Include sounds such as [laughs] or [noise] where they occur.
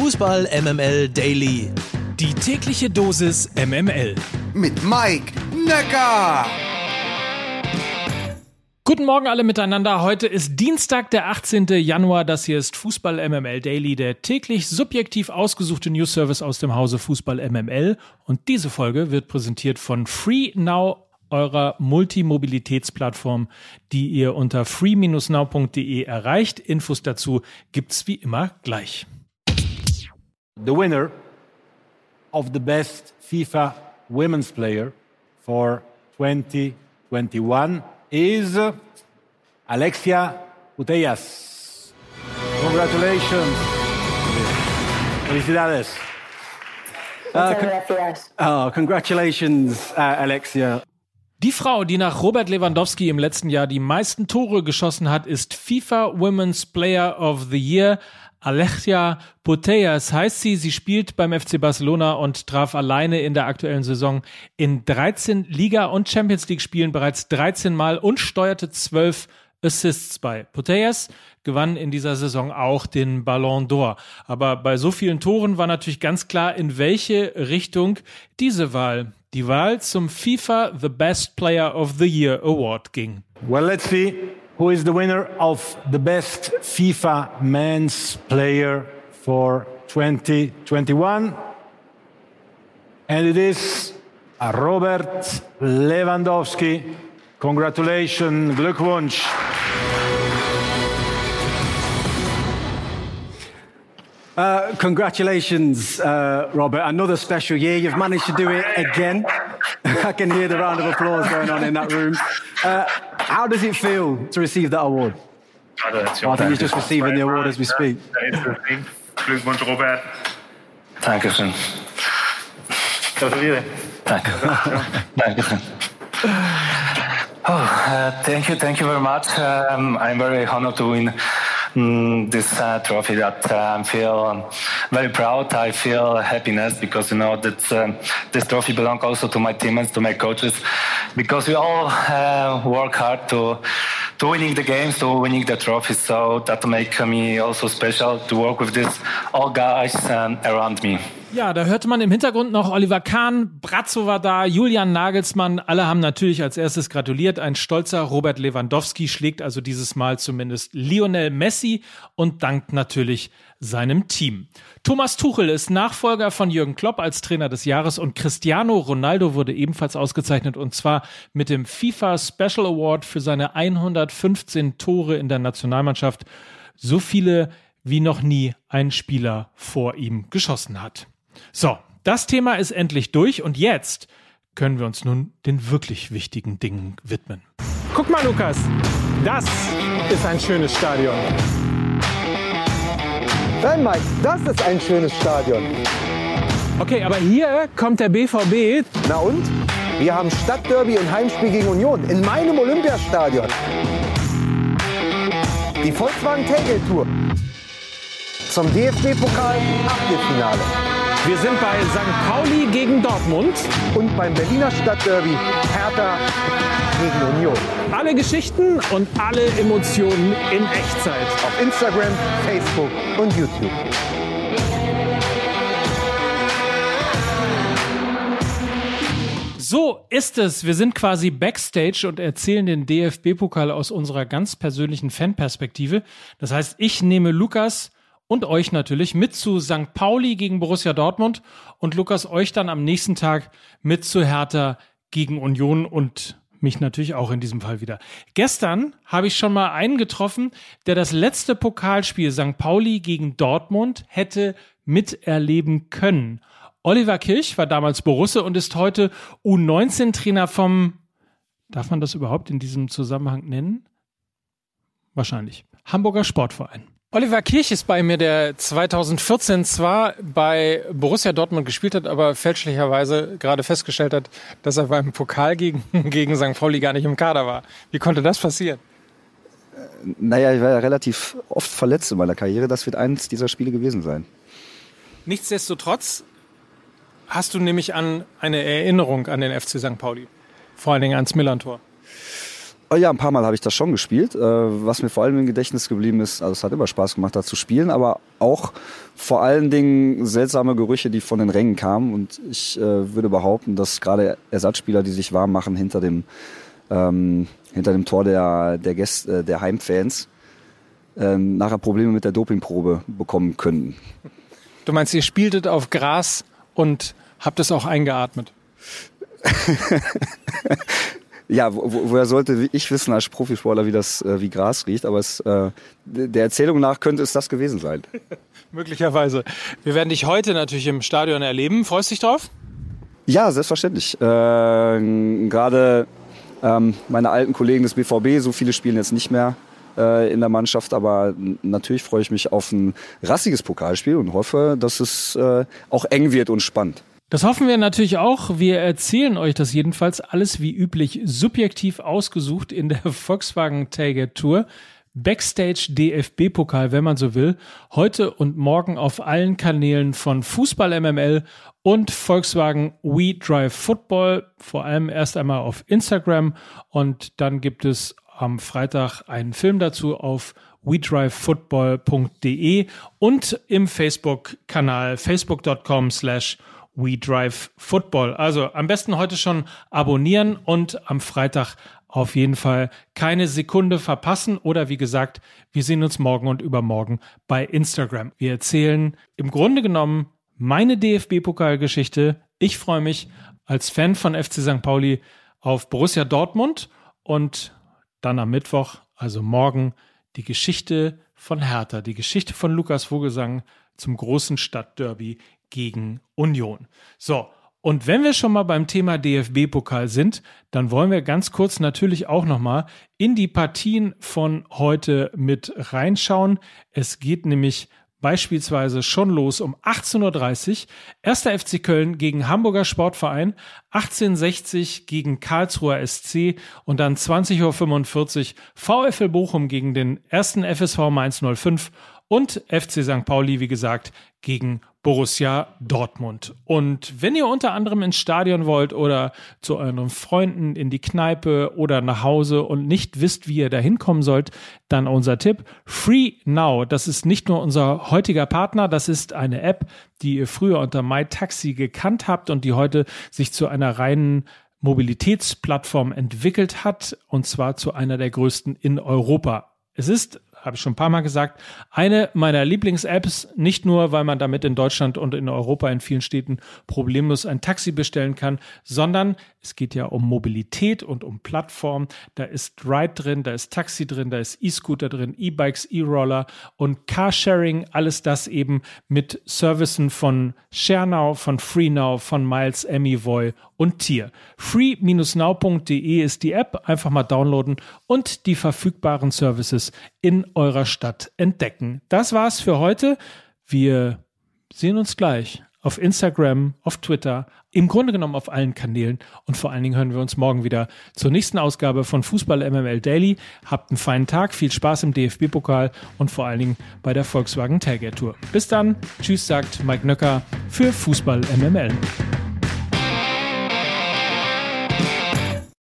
Fußball MML Daily. Die tägliche Dosis MML. Mit Mike Necker. Guten Morgen alle miteinander. Heute ist Dienstag, der 18. Januar. Das hier ist Fußball MML Daily, der täglich subjektiv ausgesuchte News Service aus dem Hause Fußball MML. Und diese Folge wird präsentiert von Free Now eurer Multimobilitätsplattform, die ihr unter free-now.de erreicht. Infos dazu gibt's wie immer gleich. The winner of the best FIFA women's player for 2021 is Alexia Putellas. Congratulations. Felicidades. Uh, con oh, congratulations, uh, Alexia. Die Frau, die nach Robert Lewandowski im letzten Jahr die meisten Tore geschossen hat, ist FIFA Women's Player of the Year. Alexia Putellas heißt sie. Sie spielt beim FC Barcelona und traf alleine in der aktuellen Saison in 13 Liga- und Champions League-Spielen bereits 13 Mal und steuerte 12 Assists bei. Putellas gewann in dieser Saison auch den Ballon d'Or. Aber bei so vielen Toren war natürlich ganz klar, in welche Richtung diese Wahl die Wahl zum FIFA The Best Player of the Year Award ging. Well, let's see who is the winner of the best FIFA men's player for 2021. And it is Robert Lewandowski. Congratulations, Glückwunsch. Uh, congratulations, uh, Robert. Another special year. You've managed to do it again. [laughs] I can hear the round of applause going on in that room. Uh, how does it feel to receive that award? Oh, I think he's just receiving the award as we speak. Glückwunsch, Robert. Dankeschön. Gratuliere. Danke. Dankeschön. Oh, uh, thank you, thank you very much. Um, I'm very honored to win um, this uh, trophy. That uh, I feel um, very proud. I feel happiness because you know that um, this trophy belongs also to my teammates, to my coaches, because we all uh, work hard to to winning the games, to winning the trophies. So that make me also special to work with this all guys um, around me. Ja, da hörte man im Hintergrund noch Oliver Kahn, Brazzo war da, Julian Nagelsmann. Alle haben natürlich als erstes gratuliert. Ein stolzer Robert Lewandowski schlägt also dieses Mal zumindest Lionel Messi und dankt natürlich seinem Team. Thomas Tuchel ist Nachfolger von Jürgen Klopp als Trainer des Jahres und Cristiano Ronaldo wurde ebenfalls ausgezeichnet und zwar mit dem FIFA Special Award für seine 115 Tore in der Nationalmannschaft. So viele wie noch nie ein Spieler vor ihm geschossen hat. So, das Thema ist endlich durch und jetzt können wir uns nun den wirklich wichtigen Dingen widmen. Guck mal, Lukas, das ist ein schönes Stadion. Nein, Mike, das ist ein schönes Stadion. Okay, aber hier kommt der BVB. Na und? Wir haben Stadtderby und Heimspiel gegen Union in meinem Olympiastadion. Die Volkswagen Tailgate Tour zum DFB-Pokal Achtelfinale. Wir sind bei St. Pauli gegen Dortmund. Und beim Berliner Stadtderby Hertha gegen Union. Alle Geschichten und alle Emotionen in Echtzeit. Auf Instagram, Facebook und YouTube. So ist es. Wir sind quasi backstage und erzählen den DFB-Pokal aus unserer ganz persönlichen Fanperspektive. Das heißt, ich nehme Lukas und euch natürlich mit zu St. Pauli gegen Borussia Dortmund und Lukas euch dann am nächsten Tag mit zu Hertha gegen Union und mich natürlich auch in diesem Fall wieder. Gestern habe ich schon mal einen getroffen, der das letzte Pokalspiel St. Pauli gegen Dortmund hätte miterleben können. Oliver Kirch war damals Borusse und ist heute U19-Trainer vom, darf man das überhaupt in diesem Zusammenhang nennen? Wahrscheinlich. Hamburger Sportverein. Oliver Kirch ist bei mir, der 2014 zwar bei Borussia Dortmund gespielt hat, aber fälschlicherweise gerade festgestellt hat, dass er beim Pokal gegen, [laughs] gegen St. Pauli gar nicht im Kader war. Wie konnte das passieren? Naja, ich war ja relativ oft verletzt in meiner Karriere. Das wird eines dieser Spiele gewesen sein. Nichtsdestotrotz hast du nämlich an eine Erinnerung an den FC St. Pauli. Vor allen Dingen ans Millantor. Oh ja, ein paar Mal habe ich das schon gespielt. Äh, was mir vor allem im Gedächtnis geblieben ist, also es hat immer Spaß gemacht, da zu spielen, aber auch vor allen Dingen seltsame Gerüche, die von den Rängen kamen. Und ich äh, würde behaupten, dass gerade Ersatzspieler, die sich warm machen hinter dem, ähm, hinter dem Tor der, der, Gäste, äh, der Heimfans, äh, nachher Probleme mit der Dopingprobe bekommen können. Du meinst, ihr spieltet auf Gras und habt es auch eingeatmet? [laughs] ja, wo, woher sollte ich wissen als Profisportler, wie das äh, wie Gras riecht? Aber es, äh, der Erzählung nach könnte es das gewesen sein. [laughs] Möglicherweise. Wir werden dich heute natürlich im Stadion erleben. Freust du dich drauf? Ja, selbstverständlich. Äh, Gerade ähm, meine alten Kollegen des BVB, so viele spielen jetzt nicht mehr äh, in der Mannschaft, aber natürlich freue ich mich auf ein rassiges Pokalspiel und hoffe, dass es äh, auch eng wird und spannend. Das hoffen wir natürlich auch. Wir erzählen euch das jedenfalls alles wie üblich subjektiv ausgesucht in der [laughs] Volkswagen Tailgate Tour. Backstage DFB-Pokal, wenn man so will. Heute und morgen auf allen Kanälen von Fußball MML und Volkswagen We Drive Football. Vor allem erst einmal auf Instagram und dann gibt es am Freitag einen Film dazu auf wedrivefootball.de und im Facebook-Kanal facebook.com slash We Drive Football. Also am besten heute schon abonnieren und am Freitag auf jeden Fall keine Sekunde verpassen. Oder wie gesagt, wir sehen uns morgen und übermorgen bei Instagram. Wir erzählen im Grunde genommen meine DFB-Pokalgeschichte. Ich freue mich als Fan von FC St. Pauli auf Borussia Dortmund und dann am Mittwoch, also morgen, die Geschichte von Hertha, die Geschichte von Lukas Vogelsang zum großen Stadtderby gegen Union. So, und wenn wir schon mal beim Thema DFB-Pokal sind, dann wollen wir ganz kurz natürlich auch nochmal in die Partien von heute mit reinschauen. Es geht nämlich beispielsweise schon los um 18.30 Uhr. Erster FC Köln gegen Hamburger Sportverein, 1860 gegen Karlsruher SC und dann 20.45 Uhr VfL Bochum gegen den ersten FSV Mainz 05 und FC St. Pauli, wie gesagt, gegen Borussia Dortmund. Und wenn ihr unter anderem ins Stadion wollt oder zu euren Freunden in die Kneipe oder nach Hause und nicht wisst, wie ihr da hinkommen sollt, dann unser Tipp Free Now. Das ist nicht nur unser heutiger Partner, das ist eine App, die ihr früher unter MyTaxi gekannt habt und die heute sich zu einer reinen Mobilitätsplattform entwickelt hat und zwar zu einer der größten in Europa. Es ist habe ich schon ein paar Mal gesagt, eine meiner Lieblings-Apps, nicht nur, weil man damit in Deutschland und in Europa in vielen Städten problemlos ein Taxi bestellen kann, sondern es geht ja um Mobilität und um Plattform. Da ist Ride drin, da ist Taxi drin, da ist E-Scooter drin, E-Bikes, E-Roller und Carsharing, alles das eben mit Servicen von ShareNow, von FreeNow, von Miles, Emivoy und Tier. free-now.de ist die App, einfach mal downloaden und die verfügbaren Services in eurer Stadt entdecken. Das war's für heute. Wir sehen uns gleich auf Instagram, auf Twitter, im Grunde genommen auf allen Kanälen und vor allen Dingen hören wir uns morgen wieder zur nächsten Ausgabe von Fußball MML Daily. Habt einen feinen Tag, viel Spaß im DFB-Pokal und vor allen Dingen bei der Volkswagen Tailgate Tour. Bis dann, tschüss sagt Mike Nöcker für Fußball MML.